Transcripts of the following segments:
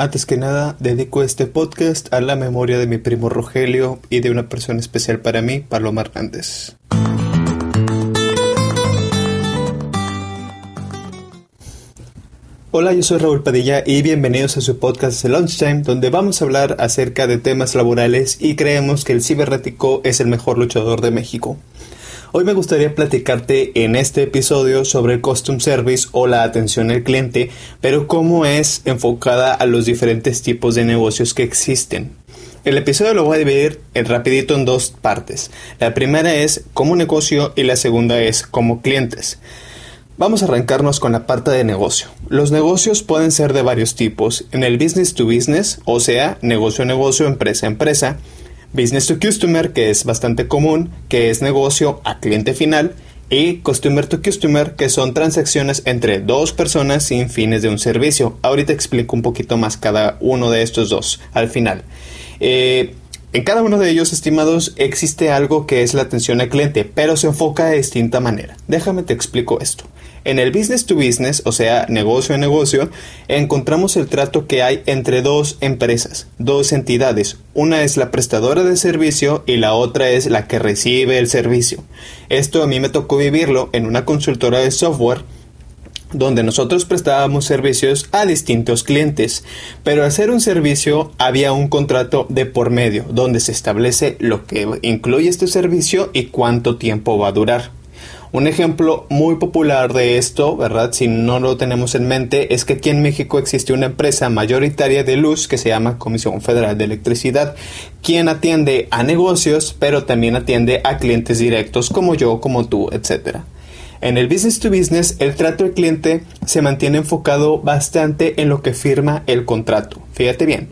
Antes que nada, dedico este podcast a la memoria de mi primo Rogelio y de una persona especial para mí, Paloma Hernández. Hola, yo soy Raúl Padilla y bienvenidos a su podcast The Lunchtime, donde vamos a hablar acerca de temas laborales y creemos que el cibernético es el mejor luchador de México. Hoy me gustaría platicarte en este episodio sobre el Custom Service o la atención al cliente, pero cómo es enfocada a los diferentes tipos de negocios que existen. El episodio lo voy a dividir en rapidito en dos partes. La primera es como negocio y la segunda es como clientes. Vamos a arrancarnos con la parte de negocio. Los negocios pueden ser de varios tipos. En el business to business, o sea, negocio a negocio, empresa a empresa, Business to Customer, que es bastante común, que es negocio a cliente final, y Customer to Customer, que son transacciones entre dos personas sin fines de un servicio. Ahorita explico un poquito más cada uno de estos dos al final. Eh, en cada uno de ellos, estimados, existe algo que es la atención al cliente, pero se enfoca de distinta manera. Déjame te explico esto. En el business to business, o sea, negocio a negocio, encontramos el trato que hay entre dos empresas, dos entidades. Una es la prestadora de servicio y la otra es la que recibe el servicio. Esto a mí me tocó vivirlo en una consultora de software donde nosotros prestábamos servicios a distintos clientes, pero al ser un servicio había un contrato de por medio, donde se establece lo que incluye este servicio y cuánto tiempo va a durar. Un ejemplo muy popular de esto, ¿verdad? Si no lo tenemos en mente, es que aquí en México existe una empresa mayoritaria de luz que se llama Comisión Federal de Electricidad, quien atiende a negocios, pero también atiende a clientes directos como yo, como tú, etc. En el business to business, el trato al cliente se mantiene enfocado bastante en lo que firma el contrato. Fíjate bien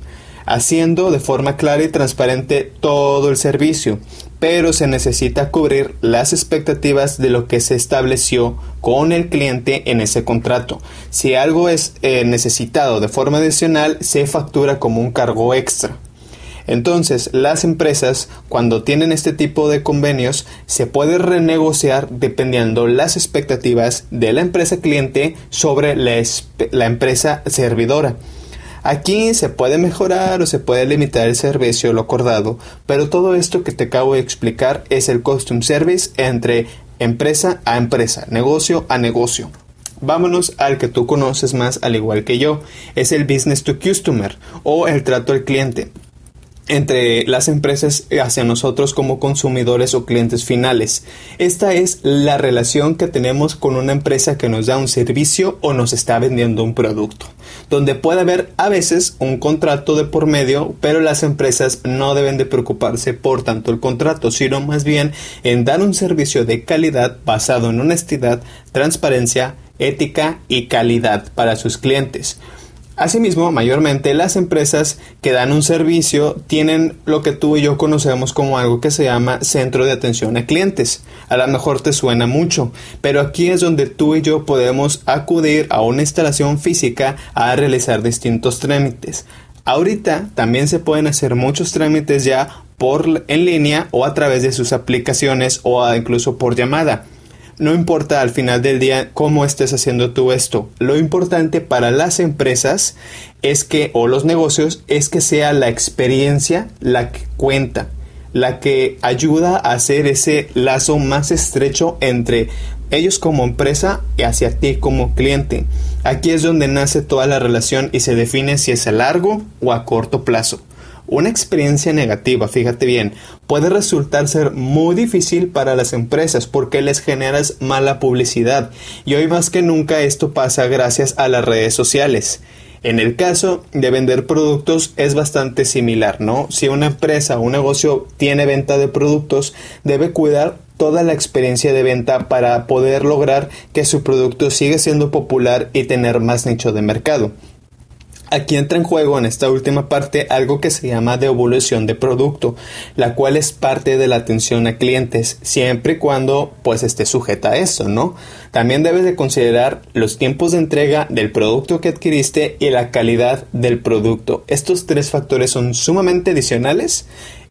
haciendo de forma clara y transparente todo el servicio, pero se necesita cubrir las expectativas de lo que se estableció con el cliente en ese contrato. Si algo es eh, necesitado de forma adicional, se factura como un cargo extra. Entonces, las empresas, cuando tienen este tipo de convenios, se puede renegociar dependiendo las expectativas de la empresa cliente sobre la empresa servidora. Aquí se puede mejorar o se puede limitar el servicio lo acordado, pero todo esto que te acabo de explicar es el custom service entre empresa a empresa, negocio a negocio. Vámonos al que tú conoces más al igual que yo, es el business to customer o el trato al cliente entre las empresas hacia nosotros como consumidores o clientes finales. Esta es la relación que tenemos con una empresa que nos da un servicio o nos está vendiendo un producto, donde puede haber a veces un contrato de por medio, pero las empresas no deben de preocuparse por tanto el contrato, sino más bien en dar un servicio de calidad basado en honestidad, transparencia, ética y calidad para sus clientes. Asimismo, mayormente las empresas que dan un servicio tienen lo que tú y yo conocemos como algo que se llama centro de atención a clientes. A lo mejor te suena mucho, pero aquí es donde tú y yo podemos acudir a una instalación física a realizar distintos trámites. Ahorita también se pueden hacer muchos trámites ya por en línea o a través de sus aplicaciones o incluso por llamada. No importa al final del día cómo estés haciendo tú esto. Lo importante para las empresas es que, o los negocios, es que sea la experiencia la que cuenta, la que ayuda a hacer ese lazo más estrecho entre ellos como empresa y hacia ti como cliente. Aquí es donde nace toda la relación y se define si es a largo o a corto plazo. Una experiencia negativa, fíjate bien, puede resultar ser muy difícil para las empresas porque les generas mala publicidad y hoy más que nunca esto pasa gracias a las redes sociales. En el caso de vender productos es bastante similar, ¿no? Si una empresa o un negocio tiene venta de productos, debe cuidar toda la experiencia de venta para poder lograr que su producto siga siendo popular y tener más nicho de mercado. Aquí entra en juego en esta última parte algo que se llama devolución de producto, la cual es parte de la atención a clientes, siempre y cuando pues esté sujeta a eso, ¿no? También debes de considerar los tiempos de entrega del producto que adquiriste y la calidad del producto. Estos tres factores son sumamente adicionales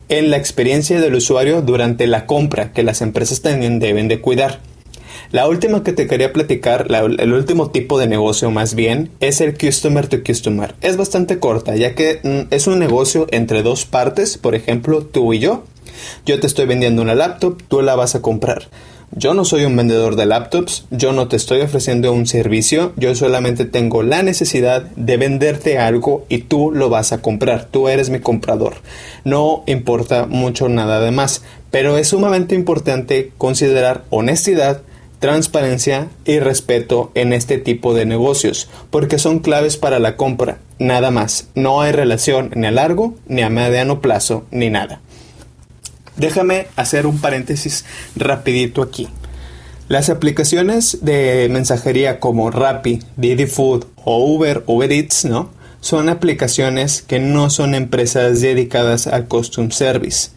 en la experiencia del usuario durante la compra que las empresas también deben de cuidar. La última que te quería platicar, el último tipo de negocio más bien, es el customer to customer. Es bastante corta, ya que mm, es un negocio entre dos partes, por ejemplo, tú y yo. Yo te estoy vendiendo una laptop, tú la vas a comprar. Yo no soy un vendedor de laptops, yo no te estoy ofreciendo un servicio, yo solamente tengo la necesidad de venderte algo y tú lo vas a comprar, tú eres mi comprador. No importa mucho nada de más, pero es sumamente importante considerar honestidad, transparencia y respeto en este tipo de negocios, porque son claves para la compra, nada más. No hay relación ni a largo, ni a mediano plazo, ni nada. Déjame hacer un paréntesis rapidito aquí. Las aplicaciones de mensajería como Rappi, Didi Food o Uber, Uber Eats, ¿no? Son aplicaciones que no son empresas dedicadas al custom service.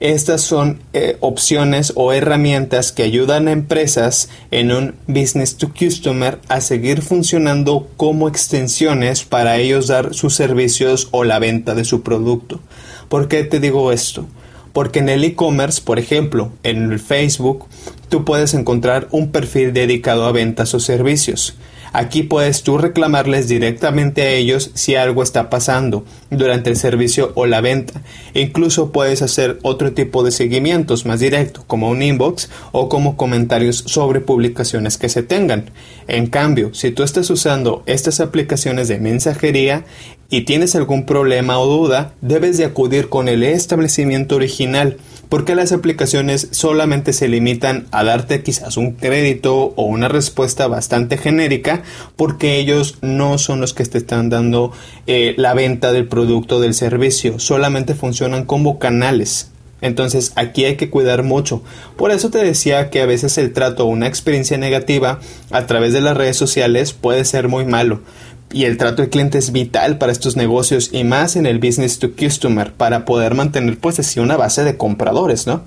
Estas son eh, opciones o herramientas que ayudan a empresas en un business to customer a seguir funcionando como extensiones para ellos dar sus servicios o la venta de su producto. ¿Por qué te digo esto? Porque en el e-commerce, por ejemplo, en el Facebook, tú puedes encontrar un perfil dedicado a ventas o servicios. Aquí puedes tú reclamarles directamente a ellos si algo está pasando durante el servicio o la venta. Incluso puedes hacer otro tipo de seguimientos más directo, como un inbox o como comentarios sobre publicaciones que se tengan. En cambio, si tú estás usando estas aplicaciones de mensajería y tienes algún problema o duda, debes de acudir con el establecimiento original porque las aplicaciones solamente se limitan a darte quizás un crédito o una respuesta bastante genérica porque ellos no son los que te están dando eh, la venta del producto o del servicio, solamente funcionan como canales. Entonces aquí hay que cuidar mucho. Por eso te decía que a veces el trato o una experiencia negativa a través de las redes sociales puede ser muy malo y el trato de cliente es vital para estos negocios y más en el business to customer para poder mantener pues así una base de compradores, ¿no?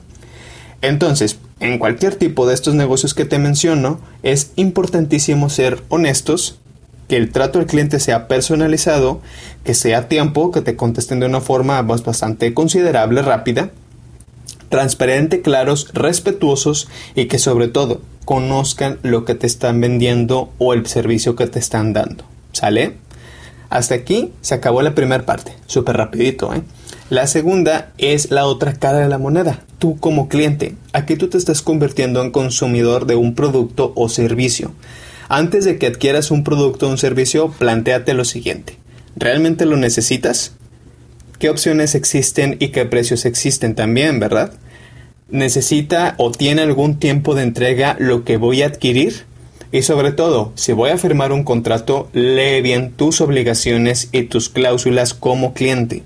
Entonces, en cualquier tipo de estos negocios que te menciono, es importantísimo ser honestos, que el trato al cliente sea personalizado, que sea a tiempo, que te contesten de una forma pues, bastante considerable, rápida, transparente, claros, respetuosos y que sobre todo conozcan lo que te están vendiendo o el servicio que te están dando. ¿Sale? Hasta aquí se acabó la primera parte, súper rapidito, ¿eh? La segunda es la otra cara de la moneda, tú como cliente. Aquí tú te estás convirtiendo en consumidor de un producto o servicio. Antes de que adquieras un producto o un servicio, planteate lo siguiente. ¿Realmente lo necesitas? ¿Qué opciones existen y qué precios existen también, verdad? ¿Necesita o tiene algún tiempo de entrega lo que voy a adquirir? Y sobre todo, si voy a firmar un contrato, lee bien tus obligaciones y tus cláusulas como cliente.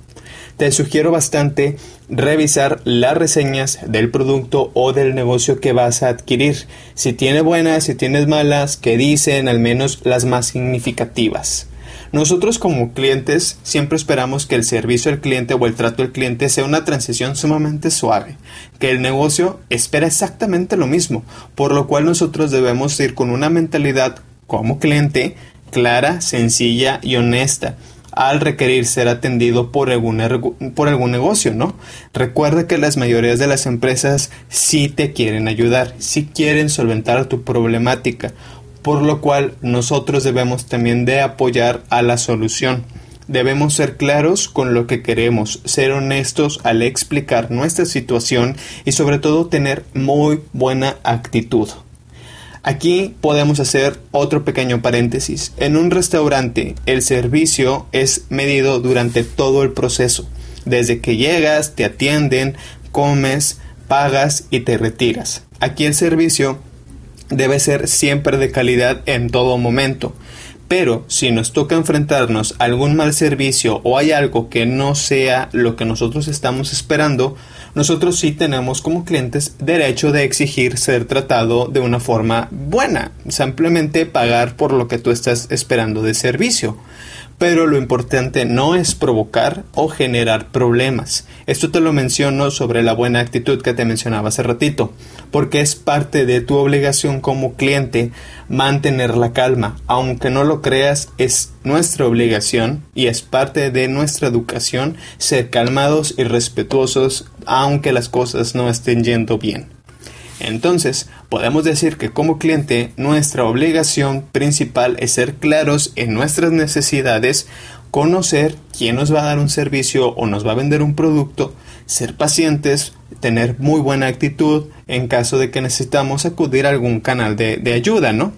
Te sugiero bastante revisar las reseñas del producto o del negocio que vas a adquirir. Si tiene buenas, si tienes malas, que dicen al menos las más significativas. Nosotros como clientes siempre esperamos que el servicio al cliente o el trato al cliente sea una transición sumamente suave, que el negocio espera exactamente lo mismo, por lo cual nosotros debemos ir con una mentalidad como cliente clara, sencilla y honesta al requerir ser atendido por algún, por algún negocio, ¿no? Recuerda que las mayorías de las empresas sí te quieren ayudar, sí quieren solventar tu problemática por lo cual nosotros debemos también de apoyar a la solución. Debemos ser claros con lo que queremos, ser honestos al explicar nuestra situación y sobre todo tener muy buena actitud. Aquí podemos hacer otro pequeño paréntesis. En un restaurante el servicio es medido durante todo el proceso. Desde que llegas, te atienden, comes, pagas y te retiras. Aquí el servicio debe ser siempre de calidad en todo momento. Pero si nos toca enfrentarnos a algún mal servicio o hay algo que no sea lo que nosotros estamos esperando, nosotros sí tenemos como clientes derecho de exigir ser tratado de una forma buena, simplemente pagar por lo que tú estás esperando de servicio pero lo importante no es provocar o generar problemas. Esto te lo menciono sobre la buena actitud que te mencionaba hace ratito, porque es parte de tu obligación como cliente mantener la calma. Aunque no lo creas, es nuestra obligación y es parte de nuestra educación ser calmados y respetuosos aunque las cosas no estén yendo bien. Entonces, podemos decir que como cliente nuestra obligación principal es ser claros en nuestras necesidades, conocer quién nos va a dar un servicio o nos va a vender un producto, ser pacientes, tener muy buena actitud en caso de que necesitamos acudir a algún canal de, de ayuda, ¿no?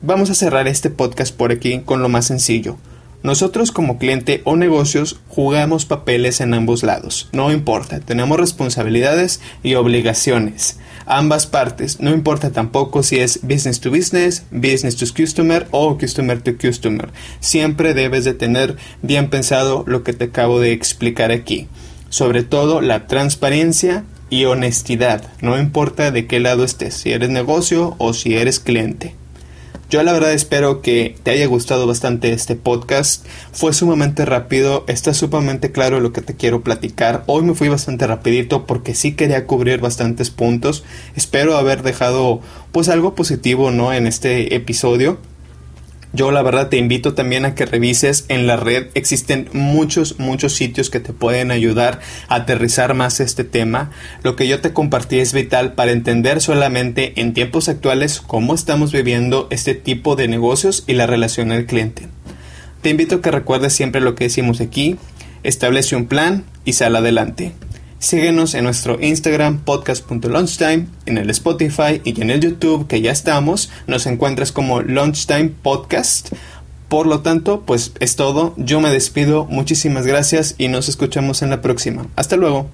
Vamos a cerrar este podcast por aquí con lo más sencillo. Nosotros como cliente o negocios jugamos papeles en ambos lados, no importa, tenemos responsabilidades y obligaciones. Ambas partes, no importa tampoco si es business to business, business to customer o customer to customer. Siempre debes de tener bien pensado lo que te acabo de explicar aquí. Sobre todo la transparencia y honestidad, no importa de qué lado estés, si eres negocio o si eres cliente. Yo la verdad espero que te haya gustado bastante este podcast. Fue sumamente rápido, está sumamente claro lo que te quiero platicar. Hoy me fui bastante rapidito porque sí quería cubrir bastantes puntos. Espero haber dejado pues algo positivo, ¿no? En este episodio. Yo la verdad te invito también a que revises en la red. Existen muchos, muchos sitios que te pueden ayudar a aterrizar más este tema. Lo que yo te compartí es vital para entender solamente en tiempos actuales cómo estamos viviendo este tipo de negocios y la relación al cliente. Te invito a que recuerdes siempre lo que decimos aquí. Establece un plan y sal adelante. Síguenos en nuestro Instagram podcast.lunchtime, en el Spotify y en el YouTube que ya estamos. Nos encuentras como Lunchtime Podcast. Por lo tanto, pues es todo. Yo me despido. Muchísimas gracias y nos escuchamos en la próxima. Hasta luego.